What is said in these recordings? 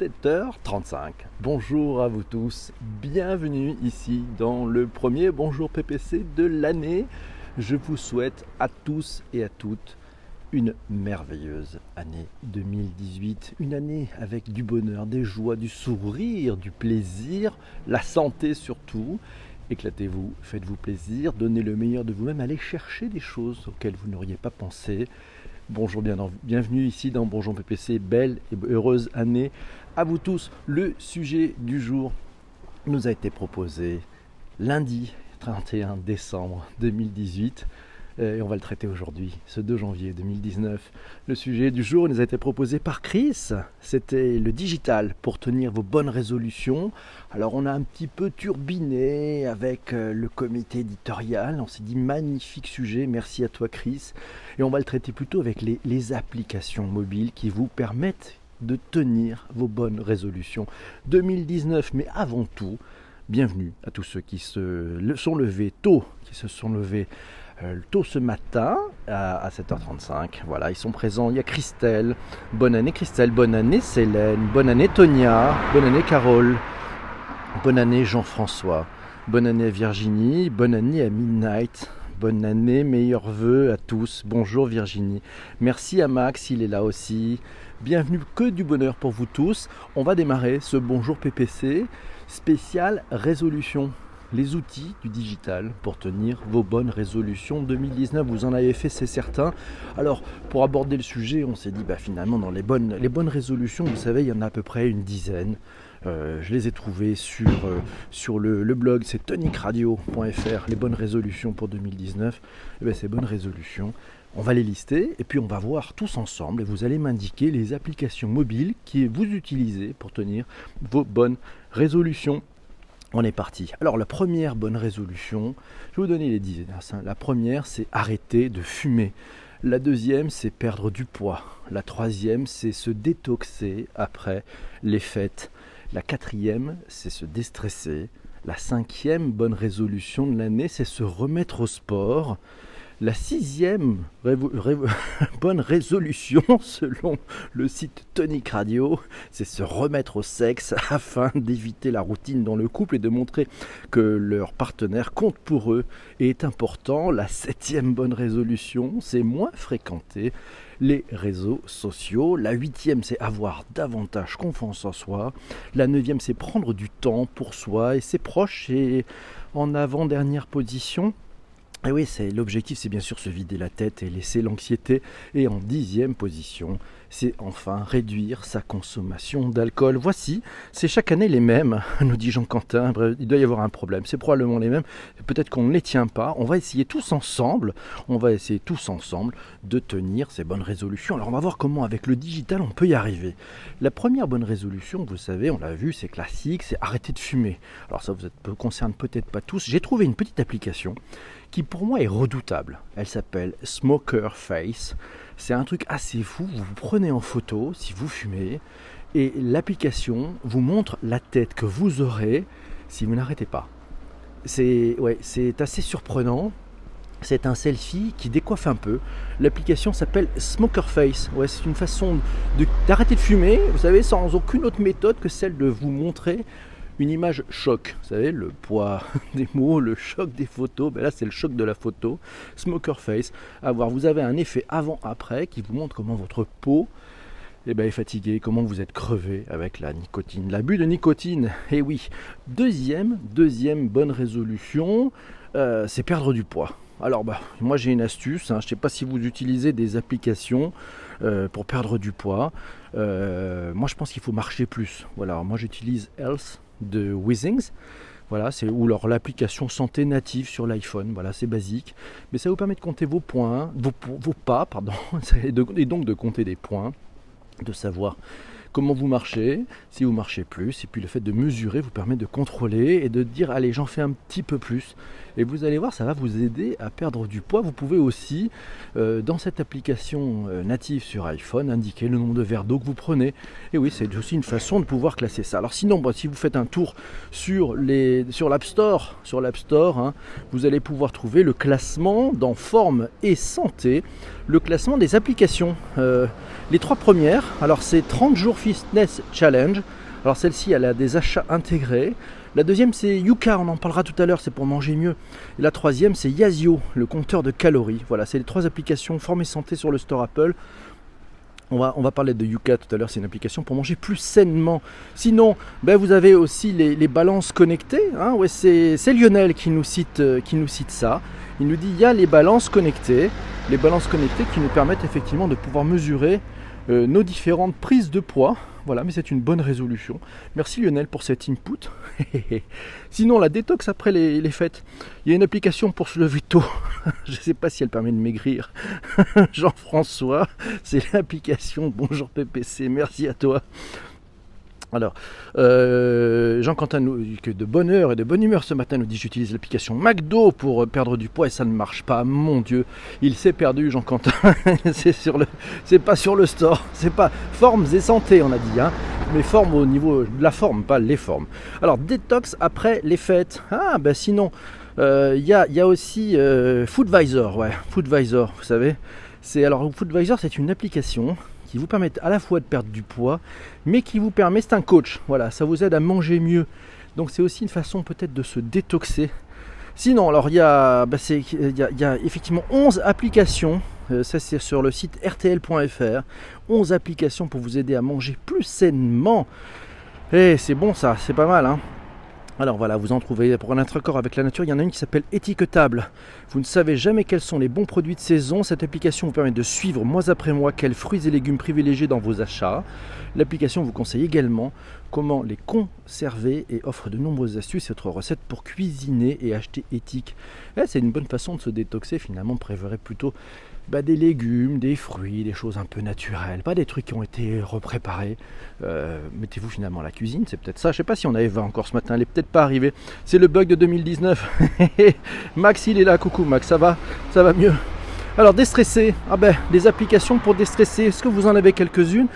7h35. Bonjour à vous tous, bienvenue ici dans le premier Bonjour PPC de l'année. Je vous souhaite à tous et à toutes une merveilleuse année 2018, une année avec du bonheur, des joies, du sourire, du plaisir, la santé surtout. Éclatez-vous, faites-vous plaisir, donnez le meilleur de vous-même, allez chercher des choses auxquelles vous n'auriez pas pensé. Bonjour, bienvenue ici dans Bonjour PPC, belle et heureuse année à vous tous. Le sujet du jour nous a été proposé lundi 31 décembre 2018 et on va le traiter aujourd'hui, ce 2 janvier 2019. Le sujet du jour nous a été proposé par Chris. C'était le digital pour tenir vos bonnes résolutions. Alors on a un petit peu turbiné avec euh, le comité éditorial. On s'est dit magnifique sujet, merci à toi Chris. Et on va le traiter plutôt avec les, les applications mobiles qui vous permettent de tenir vos bonnes résolutions 2019. Mais avant tout, bienvenue à tous ceux qui se sont levés tôt, qui se sont levés euh, tôt ce matin à, 7h35. Voilà, ils sont présents. Il y a Christelle. Bonne année Christelle, bonne année Célène, bonne année Tonia, bonne année Carole, bonne année Jean-François, bonne année Virginie, bonne année à Midnight. Bonne année, meilleurs voeux à tous. Bonjour Virginie. Merci à Max, il est là aussi. Bienvenue, que du bonheur pour vous tous. On va démarrer ce Bonjour PPC spécial résolution les outils du digital pour tenir vos bonnes résolutions 2019. Vous en avez fait, c'est certain. Alors, pour aborder le sujet, on s'est dit, bah, finalement, dans les bonnes, les bonnes résolutions, vous savez, il y en a à peu près une dizaine. Euh, je les ai trouvées sur, euh, sur le, blog, c'est tonicradio.fr, les bonnes résolutions pour 2019. Et bien, ces bonnes résolutions, on va les lister et puis on va voir tous ensemble et vous allez m'indiquer les applications mobiles que vous utilisez pour tenir vos bonnes résolutions. On est parti. Alors la première bonne résolution, je vais vous donner les 10 hein. La première, c'est arrêter de fumer. La deuxième, c'est perdre du poids. La troisième, c'est se détoxer après les fêtes. La quatrième, c'est se déstresser. La cinquième bonne résolution de l'année, c'est se remettre au sport. La sixième bonne résolution, selon le site Tonic Radio, c'est se remettre au sexe afin d'éviter la routine dans le couple et de montrer que leur partenaire compte pour eux et est important. La septième bonne résolution, c'est moins fréquenter les réseaux sociaux. La huitième, c'est avoir davantage confiance en soi. La neuvième, c'est prendre du temps pour soi et ses proches. Et en avant-dernière position, et oui, c'est l'objectif, c'est bien sûr se vider la tête et laisser l'anxiété. Et en dixième position, c'est enfin réduire sa consommation d'alcool. Voici, c'est chaque année les mêmes, nous dit Jean Quentin. il doit y avoir un problème. C'est probablement les mêmes. Peut-être qu'on ne les tient pas. On va essayer tous ensemble, on va essayer tous ensemble de tenir ces bonnes résolutions. Alors on va voir comment avec le digital on peut y arriver. La première bonne résolution, vous savez, on l'a vu, c'est classique, c'est arrêter de fumer. Alors ça vous concerne peut-être pas tous. J'ai trouvé une petite application qui pour moi est redoutable. Elle s'appelle Smoker Face. C'est un truc assez fou. Vous vous prenez en photo si vous fumez et l'application vous montre la tête que vous aurez si vous n'arrêtez pas. C'est ouais, assez surprenant. C'est un selfie qui décoiffe un peu. L'application s'appelle Smoker Face. Ouais, c'est une façon d'arrêter de, de fumer, vous savez, sans aucune autre méthode que celle de vous montrer une image choc. Vous savez, le poids des mots, le choc des photos. Ben là, c'est le choc de la photo. Smoker face. À voir, vous avez un effet avant-après qui vous montre comment votre peau eh ben, est fatiguée, comment vous êtes crevé avec la nicotine. L'abus de nicotine, et eh oui. Deuxième, deuxième bonne résolution, euh, c'est perdre du poids. Alors, bah, moi j'ai une astuce. Hein. Je ne sais pas si vous utilisez des applications euh, pour perdre du poids. Euh, moi, je pense qu'il faut marcher plus. Voilà. Moi, j'utilise Health de Wizings. Voilà, c'est ou leur l'application santé native sur l'iPhone. Voilà, c'est basique, mais ça vous permet de compter vos points, vos, vos pas, pardon, et, donc de compter des points, de savoir comment vous marchez, si vous marchez plus, et puis le fait de mesurer vous permet de contrôler et de dire allez j'en fais un petit peu plus Et vous allez voir, ça va vous aider à perdre du poids. Vous pouvez aussi, euh, dans cette application euh, native sur iPhone, indiquer le nombre de verres d'eau que vous prenez. Et oui, c'est aussi une façon de pouvoir classer ça. Alors sinon, si vous faites un tour sur les sur l'App Store, sur l'App Store, hein, vous allez pouvoir trouver le classement dans forme et santé, le classement des applications. Euh, les trois premières, alors c'est 30 jours fitness challenge. Alors celle-ci, elle a des achats intégrés. La deuxième, c'est Yuka, on en parlera tout à l'heure, c'est pour manger mieux. Et la troisième, c'est Yazio, le compteur de calories. Voilà, c'est les trois applications formées santé sur le store Apple. On va, parler de Yuka tout à l'heure, c'est une application pour manger plus sainement. Sinon, ben vous avez aussi les, balances connectées. Hein. c'est Lionel qui nous, cite, euh, qui nous cite ça. Il nous dit il y a les balances connectées. Les balances connectées qui nous permettent effectivement de pouvoir mesurer euh, nos différentes prises de poids. Voilà, mais c'est une bonne résolution. Merci Lionel pour cet input. Sinon, la détox après les, fêtes. Il y a une application pour se lever tôt. Je ne sais pas si elle permet de maigrir. Jean-François, c'est l'application Bonjour PPC. Merci à toi. Alors, euh, Jean-Quentin que de bonne heure et de bonne humeur ce matin nous dit j'utilise l'application McDo pour perdre du poids et ça ne marche pas. Mon Dieu, il s'est perdu Jean-Quentin. c'est sur le, c'est pas sur le store, c'est pas formes et santé on a dit, hein, mais formes au niveau de la forme, pas les formes. Alors détox après les fêtes. Ah ben sinon, euh, il y, a, aussi euh, Foodvisor, ouais, Foodvisor, vous savez. C'est alors Foodvisor, c'est une application qui vous permettent à la fois de perdre du poids, mais qui vous permet, c'est un coach, voilà, ça vous aide à manger mieux. Donc c'est aussi une façon peut-être de se détoxer. Sinon, alors il y, a, bah, a, effectivement 11 applications, euh, ça c'est sur le site rtl.fr, 11 applications pour vous aider à manger plus sainement. Et eh, c'est bon ça, c'est pas mal. Hein alors voilà, vous en trouvez pour un accord avec la nature. Il y en a une qui s'appelle Étiquetable. Vous ne savez jamais quels sont les bons produits de saison. Cette application vous permet de suivre mois après mois quels fruits et légumes privilégiés dans vos achats. L'application vous conseille également comment les conserver et offre de nombreuses astuces et autres recettes pour cuisiner et acheter éthique. Eh, c'est une bonne façon de se détoxer finalement. Préférez plutôt bah, des légumes, des fruits, des choses un peu naturelles, pas des trucs qui ont été repréparés. Euh, mettez-vous finalement à la cuisine, c'est peut-être ça. Je sais pas si on avait Eva encore ce matin, elle est peut-être pas arrivée. C'est le bug de 2019. Max, il est là. Coucou Max, ça va? Ça va mieux? Alors déstresser, ah ben des applications pour déstresser. Est-ce que vous en avez quelques-unes?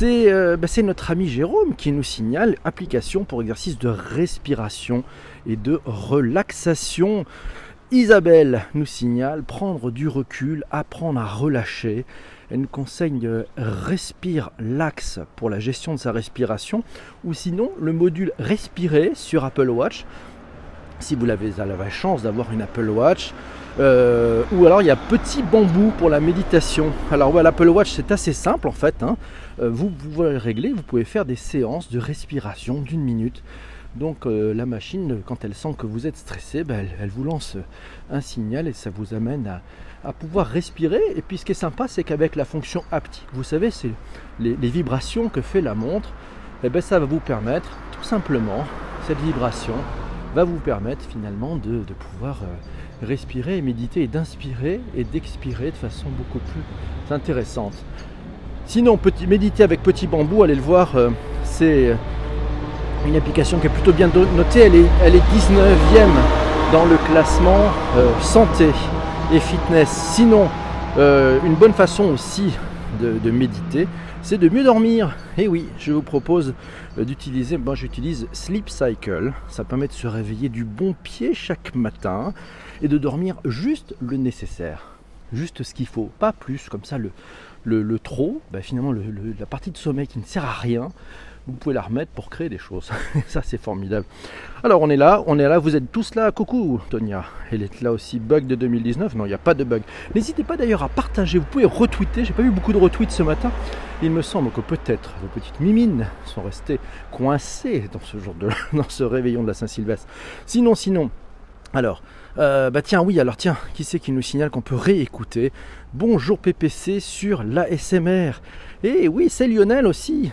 Euh, ben, c'est notre ami Jérôme qui nous signale application pour exercice de respiration et de relaxation. Isabelle nous signale prendre du recul, apprendre à relâcher. Elle nous conseille euh, Respire l'axe pour la gestion de sa respiration ou sinon le module Respirer sur Apple Watch. Si vous avez la chance d'avoir une Apple Watch, euh, ou alors il y a Petit Bambou pour la méditation. Alors l'Apple Watch c'est assez simple en fait. Hein. Euh, vous pouvez régler, vous pouvez faire des séances de respiration d'une minute. Donc euh, la machine, quand elle sent que vous êtes stressé, ben, elle, vous lance un signal et ça vous amène à, pouvoir respirer. Et puis ce qui est sympa, c'est qu'avec la fonction haptique, vous savez, c'est les, vibrations que fait la montre, et eh ben, ça va vous permettre, tout simplement, cette vibration va vous permettre finalement de, pouvoir euh, respirer et méditer et d'inspirer et d'expirer de façon beaucoup plus intéressante. Sinon, méditer avec petit bambou, allez le voir, euh, c'est une application qui est plutôt bien notée. Elle est, elle est 19e dans le classement euh, santé et fitness. Sinon, euh, une bonne façon aussi de, méditer, c'est de mieux dormir. Et oui, je vous propose euh, d'utiliser, moi j'utilise Sleep Cycle. Ça permet de se réveiller du bon pied chaque matin et de dormir juste le nécessaire. Juste ce qu'il faut, pas plus, comme ça le, le, trop, bah, finalement la partie de sommeil qui ne sert à rien, vous pouvez la remettre pour créer des choses. ça, c'est formidable. Alors, on est là, on est là, vous êtes tous là. Coucou, Tonia. Elle est là aussi. Bug de 2019. Non, il n'y a pas de bug. N'hésitez pas d'ailleurs à partager. Vous pouvez retweeter. J'ai pas vu beaucoup de retweets ce matin. Il me semble que peut-être vos petites mimines sont restées coincées dans ce jour de, dans ce réveillon de la Saint-Sylvestre. Sinon, sinon. Alors, euh, bah tiens, oui, alors tiens, qui c'est qui nous signale qu'on peut réécouter? Bonjour PPC sur l'ASMR. Et oui, c'est Lionel aussi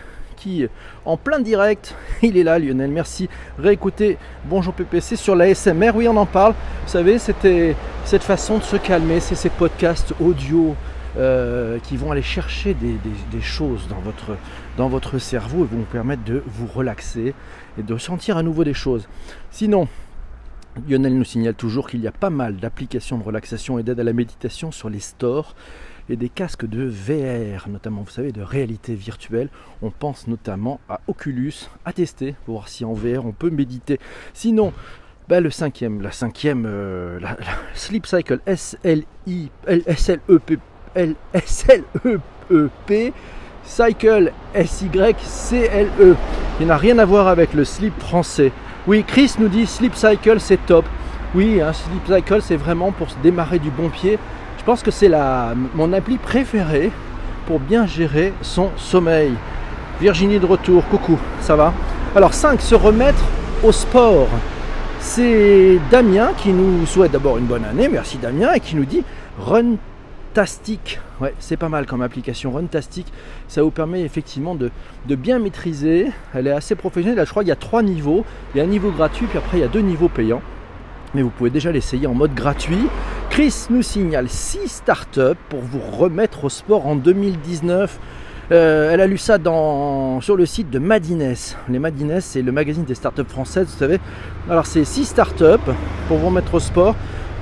en plein direct, il est là Lionel, merci. Réécoutez. Bonjour PPC sur la SMR, oui on en parle. Vous savez, c'était cette façon de se calmer, c'est ces podcasts audio euh, qui vont aller chercher des, choses dans votre, dans votre cerveau et vont vous permettre de vous relaxer et de sentir à nouveau des choses. Sinon, Lionel nous signale toujours qu'il y a pas mal d'applications de relaxation et d'aide à la méditation sur les stores et des casques de VR, notamment, vous savez, de réalité virtuelle. On pense notamment à Oculus, à tester pour voir si en VR on peut méditer. Sinon, bah, le cinquième, la cinquième, euh, la, Sleep Cycle S-L-I, S-L-E-P, S-L-E-E-P, Cycle S-Y-C-L-E. Il n'a rien à voir avec le slip français. Oui, Chris nous dit Sleep Cycle, c'est top. Oui, un hein, Sleep Cycle, c'est vraiment pour se démarrer du bon pied. Je pense que c'est mon appli préférée pour bien gérer son sommeil. Virginie de retour, coucou, ça va? Alors 5, se remettre au sport. C'est Damien qui nous souhaite d'abord une bonne année, merci Damien, et qui nous dit Runtastic. Ouais, c'est pas mal comme application Runtastic. Ça vous permet effectivement de, bien maîtriser. Elle est assez professionnelle. Là, je crois qu'il y a trois niveaux. Il y a un niveau gratuit, puis après il y a deux niveaux payants. Mais vous pouvez déjà l'essayer en mode gratuit. Chris nous signale 6 startups pour vous remettre au sport en 2019. Euh, elle a lu ça dans, sur le site de Madines. Les Madines, c'est le magazine des startups françaises, vous savez. Alors, c'est 6 startups pour vous remettre au sport.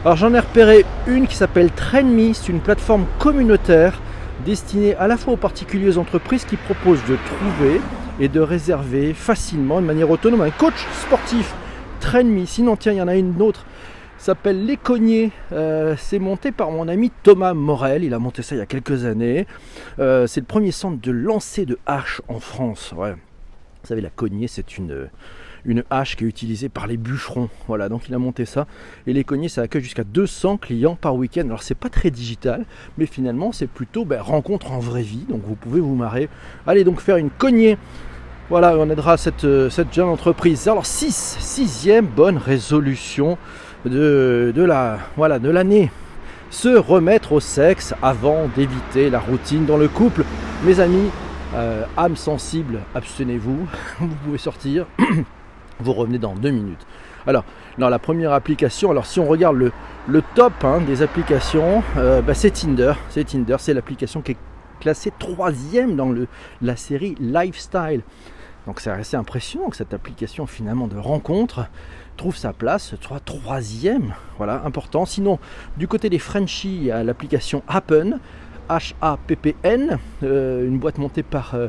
Alors, j'en ai repéré une qui s'appelle TrainMe. C'est une plateforme communautaire destinée à la fois aux particuliers aux entreprises qui proposent de trouver et de réserver facilement, de manière autonome, un coach sportif. TrainMe. Sinon, tiens, il y en a une autre s'appelle Les Cognés. Euh, c'est monté par mon ami Thomas Morel. Il a monté ça il y a quelques années. Euh, c'est le premier centre de lancer de hache en France. Vous savez, la cognée, c'est une, une hache qui est utilisée par les bûcherons. Voilà, donc il a monté ça. Et les cognés, ça accueille jusqu'à 200 clients par week-end. Alors, c'est pas très digital, mais finalement, c'est plutôt ben, rencontre en vraie vie. Donc, vous pouvez vous marrer. Allez donc faire une cognée. Voilà, on aidera cette, cette jeune entreprise. Alors, 6, sixième bonne résolution de, la voilà l'année. Se remettre au sexe avant d'éviter la routine dans le couple. Mes amis, euh, âme sensible, abstenez-vous. Vous pouvez sortir. Vous revenez dans deux minutes. Alors, dans la première application, alors si on regarde le, top hein, des applications, euh, bah, c'est Tinder. C'est Tinder, c'est l'application qui est classée troisième dans la série Lifestyle. Donc c'est assez impressionnant que cette application finalement de rencontre trouve sa place, soit troisième, voilà, important. Sinon, du côté des Frenchies, il y a l'application Happen, H-A-P-P-N, euh, une boîte montée par euh,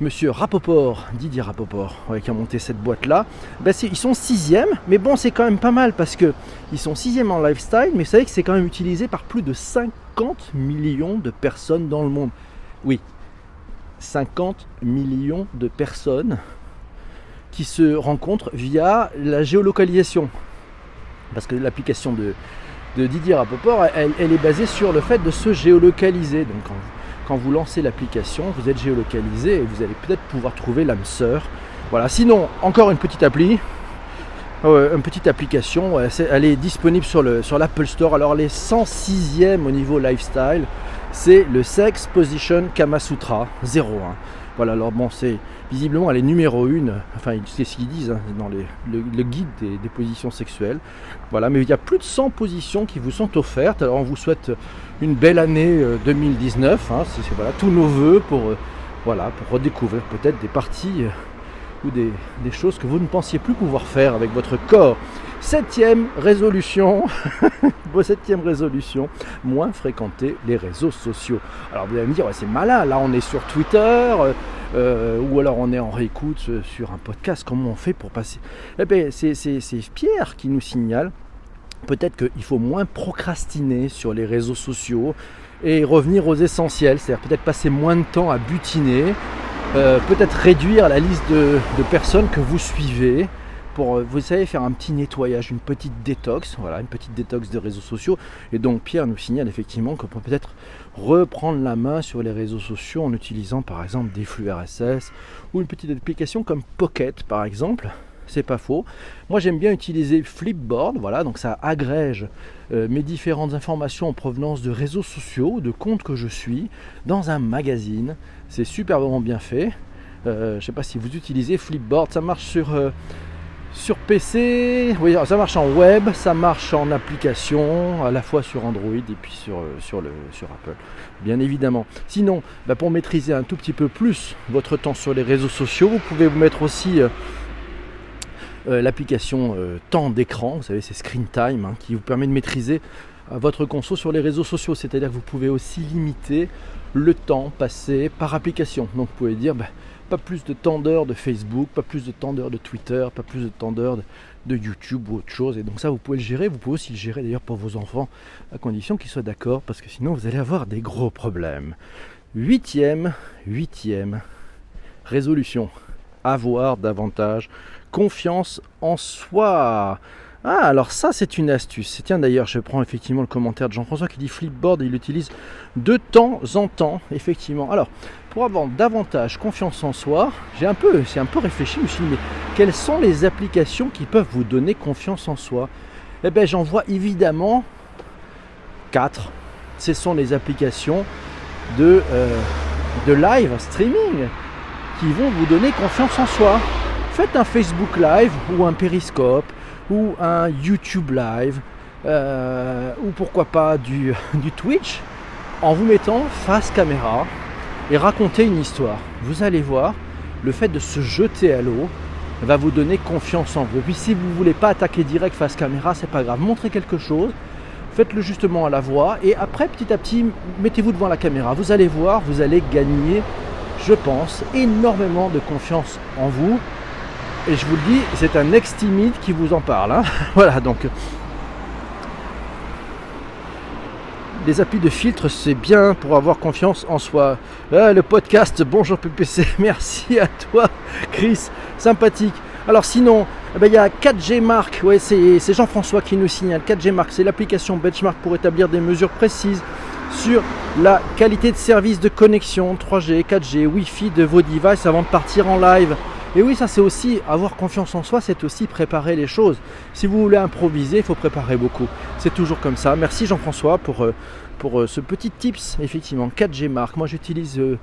Monsieur Rapoport, Didier Rapoport, qui a monté cette boîte-là. Ben, ils sont sixième, mais bon, c'est quand même pas mal parce que ils sont sixième en lifestyle, mais vous savez que c'est quand même utilisé par plus de 50 millions de personnes dans le monde. Oui, 50 millions de personnes qui se rencontrent via la géolocalisation. Parce que l'application de, Didier Rapoport, elle, elle, est basée sur le fait de se géolocaliser. Donc quand, vous lancez l'application, vous êtes géolocalisé et vous allez peut-être pouvoir trouver l'âme sœur. Voilà, sinon, encore une petite appli. une petite application, elle est disponible sur l'Apple Store. Alors les 106e au niveau lifestyle, c'est le Sex Position Kama Sutra 01. Voilà, alors bon, c'est visiblement elle est numéro une, enfin c'est ce qu'ils disent hein, dans le, guide des, positions sexuelles. Voilà, mais il y a plus de 100 positions qui vous sont offertes. Alors on vous souhaite une belle année 2019. Euh, hein, c'est voilà, tous nos voeux pour, euh, redécouvrir peut-être des parties euh, des, choses que vous ne pensiez plus pouvoir faire avec votre corps. Septième résolution, septième résolution, moins fréquenter les réseaux sociaux. Alors vous allez me dire, c'est malin, là on est sur Twitter, euh, euh, ou alors on est en réécoute sur un podcast, comment on fait pour passer? Eh bien c'est Pierre qui nous signale peut-être qu'il faut moins procrastiner sur les réseaux sociaux et revenir aux essentiels, c'est-à-dire peut-être passer moins de temps à butiner, euh, peut-être réduire la liste de personnes que vous suivez, pour, euh, vous savez, faire un petit nettoyage, une petite détox, voilà, une petite détox des réseaux sociaux. Et donc Pierre nous signale effectivement qu'on peut peut-être reprendre la main sur les réseaux sociaux en utilisant par exemple des flux RSS ou une petite application comme Pocket par exemple. C'est pas faux. Moi j'aime bien utiliser Flipboard, voilà, donc ça agrège euh, mes différentes informations en provenance de réseaux sociaux, de comptes que je suis, dans un magazine. C'est superbement bien fait. Euh, je ne sais pas si vous utilisez Flipboard, ça marche sur sur PC, oui, ça marche en web, ça marche en application, à la fois sur Android et puis sur, euh, Apple, bien évidemment. Sinon, bah, pour maîtriser un tout petit peu plus votre temps sur les réseaux sociaux, vous pouvez vous mettre aussi euh, euh, l'application euh, temps d'écran, vous savez, c'est Screen Time, hein, qui vous permet de maîtriser euh, votre conso sur les réseaux sociaux. C'est-à-dire que vous pouvez aussi limiter le temps passé par application. Donc vous pouvez dire, bah, pas plus de temps de Facebook, pas plus de temps de Twitter, pas plus de temps de, de YouTube ou autre chose. Et donc ça, vous pouvez le gérer. Vous pouvez aussi le gérer d'ailleurs pour vos enfants, à condition qu'ils soient d'accord, parce que sinon vous allez avoir des gros problèmes. Huitième, huitième résolution. Avoir davantage confiance en soi. Ah, alors ça, c'est une astuce. Tiens, d'ailleurs, je prends effectivement le commentaire de Jean-François qui dit Flipboard, il l'utilise de temps en temps, effectivement. Alors, pour avoir davantage confiance en soi, j'ai un peu, un peu réfléchi, je me suis dit, mais quelles sont les applications qui peuvent vous donner confiance en soi? Eh bien, j'en vois évidemment quatre. Ce sont les applications de, euh, de live streaming qui vont vous donner confiance en soi. Faites un Facebook Live ou un Periscope ou un YouTube Live euh, ou pourquoi pas du, Twitch en vous mettant face caméra et raconter une histoire. Vous allez voir, le fait de se jeter à l'eau va vous donner confiance en vous. Puis si vous ne voulez pas attaquer direct face caméra, c'est pas grave. Montrez quelque chose, faites-le justement à la voix et après petit à petit mettez-vous devant la caméra. Vous allez voir, vous allez gagner, je pense, énormément de confiance en vous. Et je vous le dis, c'est un ex-timide qui vous en parle. hein. voilà, donc les applis de filtre, c'est bien pour avoir confiance en soi. Ah, le podcast, bonjour PPC, merci à toi, Chris, sympathique. Alors sinon, eh ben, il y a 4G Mark, ouais, c'est Jean-François qui nous signale. 4G Mark, c'est l'application benchmark pour établir des mesures précises sur la qualité de service de connexion 3G, 4G, Wi-Fi de vos devices avant de partir en live. Et oui, ça c'est aussi avoir confiance en soi, c'est aussi préparer les choses. Si vous voulez improviser, il faut préparer beaucoup. C'est toujours comme ça. Merci Jean-François pour, euh, pour euh, ce petit tips. Effectivement, 4G Mark. Moi j'utilise euh,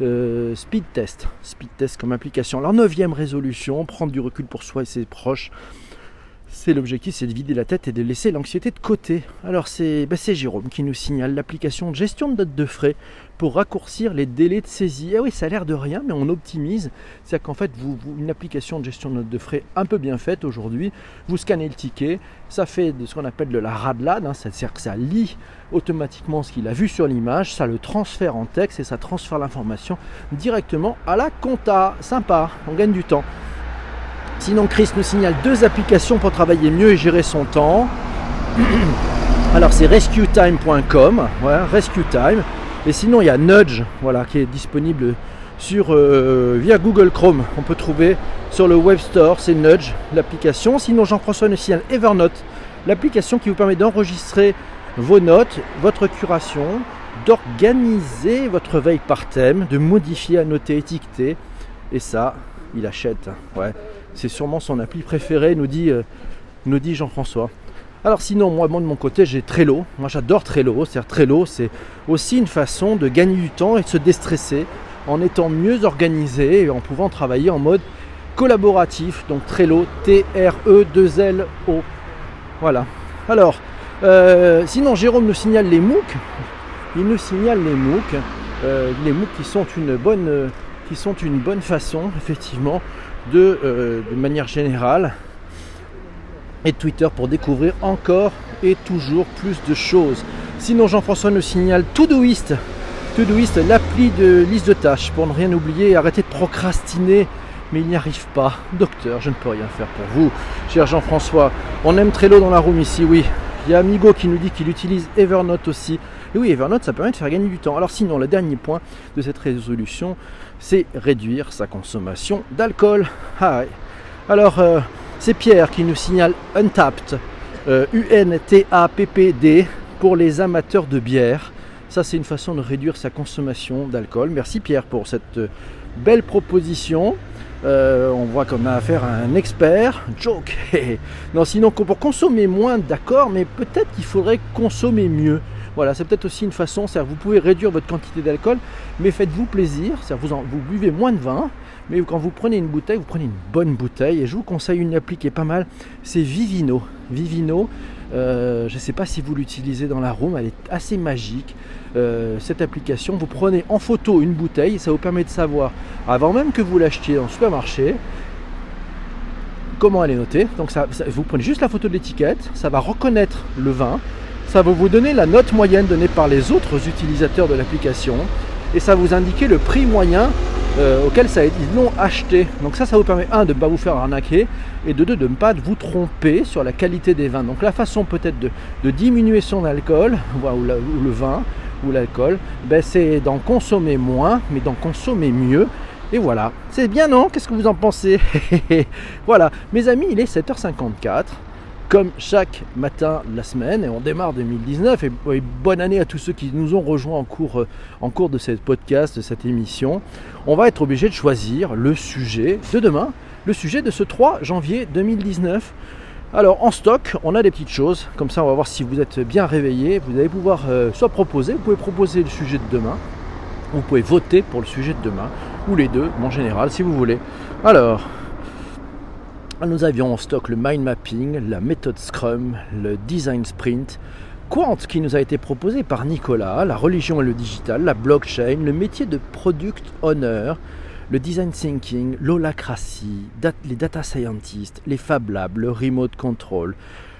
euh, Speed Test. Speed Test comme application. Alors, neuvième résolution, prendre du recul pour soi et ses proches. C'est l'objectif, c'est de vider la tête et de laisser l'anxiété de côté. Alors c'est bah, c'est Jérôme qui nous signale l'application de gestion de notes de frais pour raccourcir les délais de saisie. Eh oui, ça a l'air de rien, mais on optimise. C'est-à-dire qu'en fait, vous, une application de gestion de notes de frais un peu bien faite aujourd'hui, vous scannez le ticket, ça fait ce qu'on appelle de la radlade, hein, c'est-à-dire que ça lit automatiquement ce qu'il a vu sur l'image, ça le transfère en texte et ça transfère l'information directement à la compta. Sympa, on gagne du temps. Sinon, Chris nous signale deux applications pour travailler mieux et gérer son temps. Alors, c'est rescuetime.com, rescuetime. Et sinon, il y a Nudge, voilà, qui est disponible sur euh, via Google Chrome. On peut trouver sur le Web Store, c'est Nudge, l'application. Sinon, Jean-François nous signale Evernote, l'application qui vous permet d'enregistrer vos notes, votre curation, d'organiser votre veille par thème, de modifier, annoter, étiqueter. Et ça, il achète. C'est sûrement son appli préférée, nous dit, euh, nous dit Jean-François. Alors sinon, moi, moi, de mon côté, j'ai Trello. Moi j'adore Trello. C'est-à-dire Trello, c'est aussi une façon de gagner du temps et de se déstresser en étant mieux organisé et en pouvant travailler en mode collaboratif. Donc Trello, T-R-E-2-L-O. Voilà. Alors, euh, sinon Jérôme nous signale les MOOC. Il nous signale les MOOC. Euh, les MOOC qui sont une bonne façon, effectivement, de, euh, de manière générale, et Twitter pour découvrir encore et toujours plus de choses. Sinon, Jean-François nous signale Todoist. Todoist, l'appli de liste de tâches pour ne rien oublier et arrêter de procrastiner. Mais il n'y arrive pas. Docteur, je ne peux rien faire pour vous. Cher Jean-François, on aime Trello dans la room ici, oui. Il y a Amigo qui nous dit qu'il utilise Evernote aussi. Et oui, Evernote, ça permet de faire gagner du temps. Alors sinon, le dernier point de cette résolution, c'est réduire sa consommation d'alcool. Ah. Alors, euh, c'est Pierre qui nous signale Untapped, euh, U-N-T-A-P-P-D, pour les amateurs de bière. Ça, c'est une façon de réduire sa consommation d'alcool. Merci Pierre pour cette euh, belle proposition. Euh, on voit qu'on a affaire à un expert. Joke. non, sinon, pour consommer moins, d'accord, mais peut-être qu'il faudrait consommer mieux. Voilà, c'est peut-être aussi une façon, c'est-à-dire vous pouvez réduire votre quantité d'alcool, mais faites-vous plaisir, c'est-à-dire vous, en- vous buvez moins de vin, mais quand vous prenez une bouteille, vous prenez une bonne bouteille. Et je vous conseille une appli qui est pas mal, c'est Vivino. Vivino, euh, je ne sais pas si vous l'utilisez dans la room, elle est assez magique. Euh, cette application, vous prenez en photo une bouteille, ça vous permet de savoir, avant même que vous l'achetiez dans le supermarché, comment elle est notée. Donc vous prenez juste la photo de l'étiquette, ça va reconnaître le vin, ça va vous donner la note moyenne donnée par les autres utilisateurs de l'application et ça vous indiquer le prix moyen euh, auquel ça, ils l'ont acheté. Donc ça, ça vous permet, un, de ne pas vous faire arnaquer, et de de ne pas vous tromper sur la qualité des vins. Donc la façon peut-être de, diminuer son alcool, ou, le vin, ou l'alcool, ben, c'est d'en consommer moins, mais d'en consommer mieux. Et voilà, c'est bien non? Qu'est-ce que vous en pensez? Voilà, mes amis, il est 7h54 comme chaque matin de la semaine et on démarre 2019 et, bonne année à tous ceux qui nous ont rejoints en cours, euh, en cours de cette podcast, de cette émission. On va être obligé de choisir le sujet de demain, le sujet de ce 3 janvier 2019. Alors en stock, on a des petites choses, comme ça on va voir si vous êtes bien réveillé. Vous allez pouvoir euh, soit proposer, vous pouvez proposer le sujet de demain, ou vous pouvez voter pour le sujet de demain, ou les deux, en général, si vous voulez. Alors, nous avions en stock le mind mapping, la méthode Scrum, le design sprint, Quant qui nous a été proposé par Nicolas, la religion et le digital, la blockchain, le métier de product owner, le design thinking, l'holacratie, les data scientists, les fab labs, le remote control,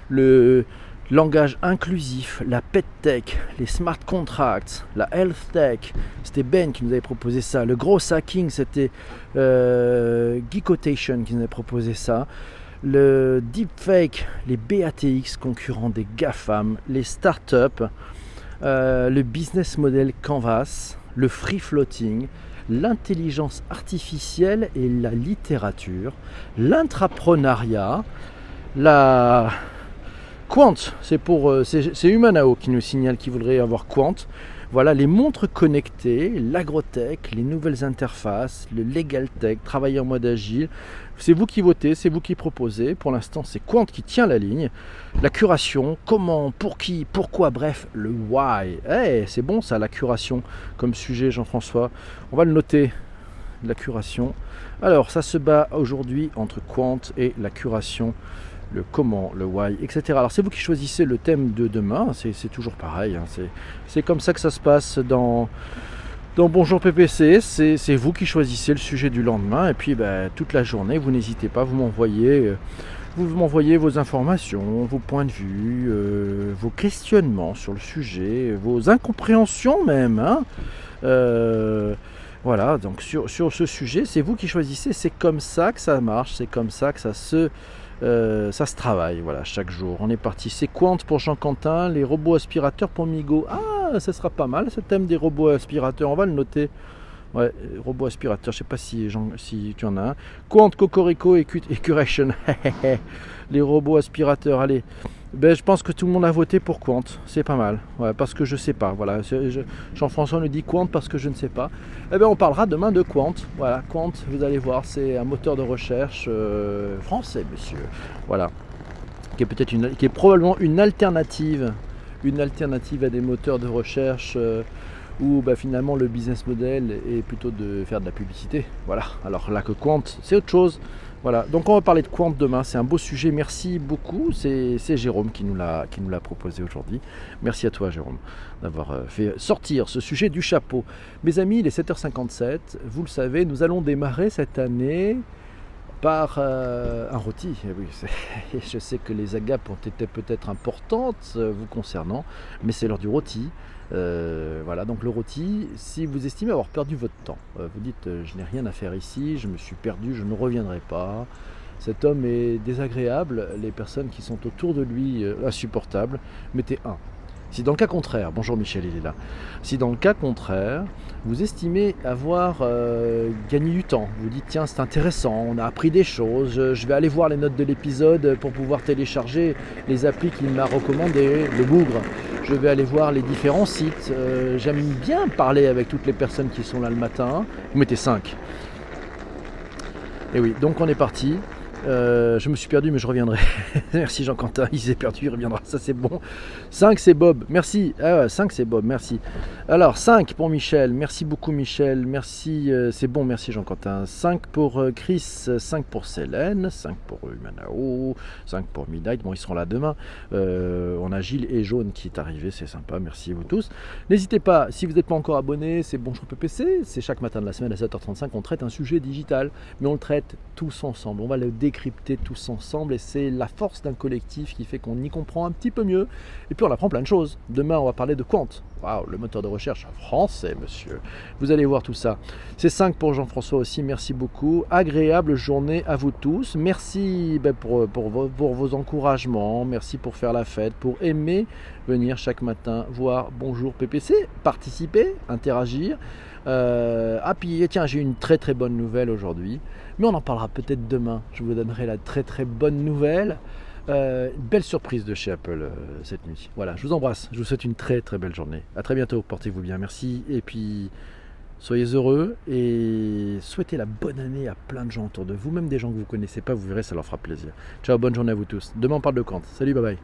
le langage inclusif, la pet tech, les smart contracts, la health tech. C'était Ben qui nous avait proposé ça. Le gros hacking, c'était euh, Geekotation qui nous avait proposé ça. Le deepfake, les BATX concurrents des GAFAM, les startups, euh, le business model Canvas, le free floating, l'intelligence artificielle et la littérature, l'intrapreneuriat, la Quant, c'est pour euh, c'est Humanao qui nous signale qu'il voudrait avoir Quant. Voilà les montres connectées, l'agrotech, les nouvelles interfaces, le legal tech, travailler en mode agile. C'est vous qui votez, c'est vous qui proposez. Pour l'instant, c'est Quant qui tient la ligne. La curation, comment, pour qui, pourquoi, bref, le why. Eh, c'est bon ça, la curation comme sujet, Jean-François. On va le noter, la curation. Alors, ça se bat aujourd'hui entre Quant et la curation le comment, le why, etc. Alors c'est vous qui choisissez le thème de demain, c'est toujours pareil, hein. c'est comme ça que ça se passe dans, dans Bonjour PPC, c'est vous qui choisissez le sujet du lendemain, et puis ben, toute la journée, vous n'hésitez pas, vous m'envoyez... Euh, vous m'envoyez vos informations, vos points de vue, euh, vos questionnements sur le sujet, vos incompréhensions même. Hein. Euh, voilà, donc sur, sur ce sujet, c'est vous qui choisissez, c'est comme ça que ça marche, c'est comme ça que ça se, euh, ça se travaille, voilà, chaque jour. On est parti. C'est Quant pour Jean-Quentin, les robots aspirateurs pour Migo. Ah, ça sera pas mal ce thème des robots aspirateurs. On va le noter. Ouais, robots aspirateurs, je sais pas si, si tu en as un. Quant, Cocorico et Curation. les robots aspirateurs, allez. Ben, je pense que tout le monde a voté pour Quant, c'est pas mal, parce que je sais pas. Voilà, Jean-François nous dit Quant parce que je ne sais pas. Eh bien, on parlera demain de Quant. Voilà, Quant, vous allez voir, c'est un moteur de recherche euh, français, monsieur. Voilà, qui est peut-être qui est probablement une alternative, une alternative à des moteurs de recherche. Euh, où bah, finalement le business model est plutôt de faire de la publicité. Voilà, alors là que Quant, c'est autre chose. Voilà, donc on va parler de Quant demain, c'est un beau sujet, merci beaucoup, c'est Jérôme qui nous l'a proposé aujourd'hui. Merci à toi Jérôme d'avoir euh, fait sortir ce sujet du chapeau. Mes amis, il est 7h57, vous le savez, nous allons démarrer cette année par euh, un rôti. Eh je sais que les agapes ont été peut-être importantes euh, vous concernant, mais c'est l'heure du rôti. Euh, voilà, donc le rôti, si vous estimez avoir perdu votre temps, euh, vous dites euh, je n'ai rien à faire ici, je me suis perdu, je ne reviendrai pas. Cet homme est désagréable, les personnes qui sont autour de lui insupportables, mettez un. Si dans le cas contraire, bonjour Michel, il est là. Si dans le cas contraire, vous estimez avoir gagné du temps, vous dites tiens c'est intéressant, on a appris des choses, je vais aller voir les notes de l'épisode pour pouvoir télécharger les applis qu'il m'a recommandées, le bougre, je vais aller voir les différents sites, euh, j'aime bien parler avec toutes les personnes qui sont là le matin, vous mettez 5. Et oui, donc on est parti. Euh, je me suis perdu, mais je reviendrai. merci Jean-Quentin, il s'est perdu, il reviendra, ça c'est bon. 5 c'est Bob, merci. Ah 5 c'est Bob, merci. Alors 5 pour Michel, merci beaucoup Michel, merci, euh, c'est bon, merci Jean-Quentin. 5 pour euh, Chris, 5 pour Célène, 5 pour Humanao, 5 pour Midnight, bon ils seront là demain. on a Gilles et Jaune qui est arrivé, c'est sympa, merci vous tous. N'hésitez pas, si vous n'êtes pas encore abonné, c'est Bonjour PPC, c'est chaque matin de la semaine à 7h35, on traite un sujet digital, mais on le traite tous ensemble, on va le décrire décrypter tous ensemble et c'est la force d'un collectif qui fait qu'on y comprend un petit peu mieux et puis on apprend plein de choses. Demain on va parler de Quant, waouh, le moteur de recherche français monsieur. Vous allez voir tout ça. C'est 5 pour Jean-François aussi, merci beaucoup. Agréable journée à vous tous. Merci ben, pour, pour, vos encouragements, merci pour faire la fête, pour aimer venir chaque matin voir Bonjour PPC, participer, interagir. Euh, ah puis tiens, j'ai une très très bonne nouvelle aujourd'hui, mais on en parlera peut-être demain. Je vous donnerai la très très bonne nouvelle. Euh, belle surprise de chez Apple euh, cette nuit. Voilà, je vous embrasse. Je vous souhaite une très très belle journée. À très bientôt. Portez-vous bien. Merci. Et puis soyez heureux et souhaitez la bonne année à plein de gens autour de vous, même des gens que vous ne connaissez pas. Vous verrez, ça leur fera plaisir. Ciao, bonne journée à vous tous. Demain on parle de Kant. Salut, bye bye.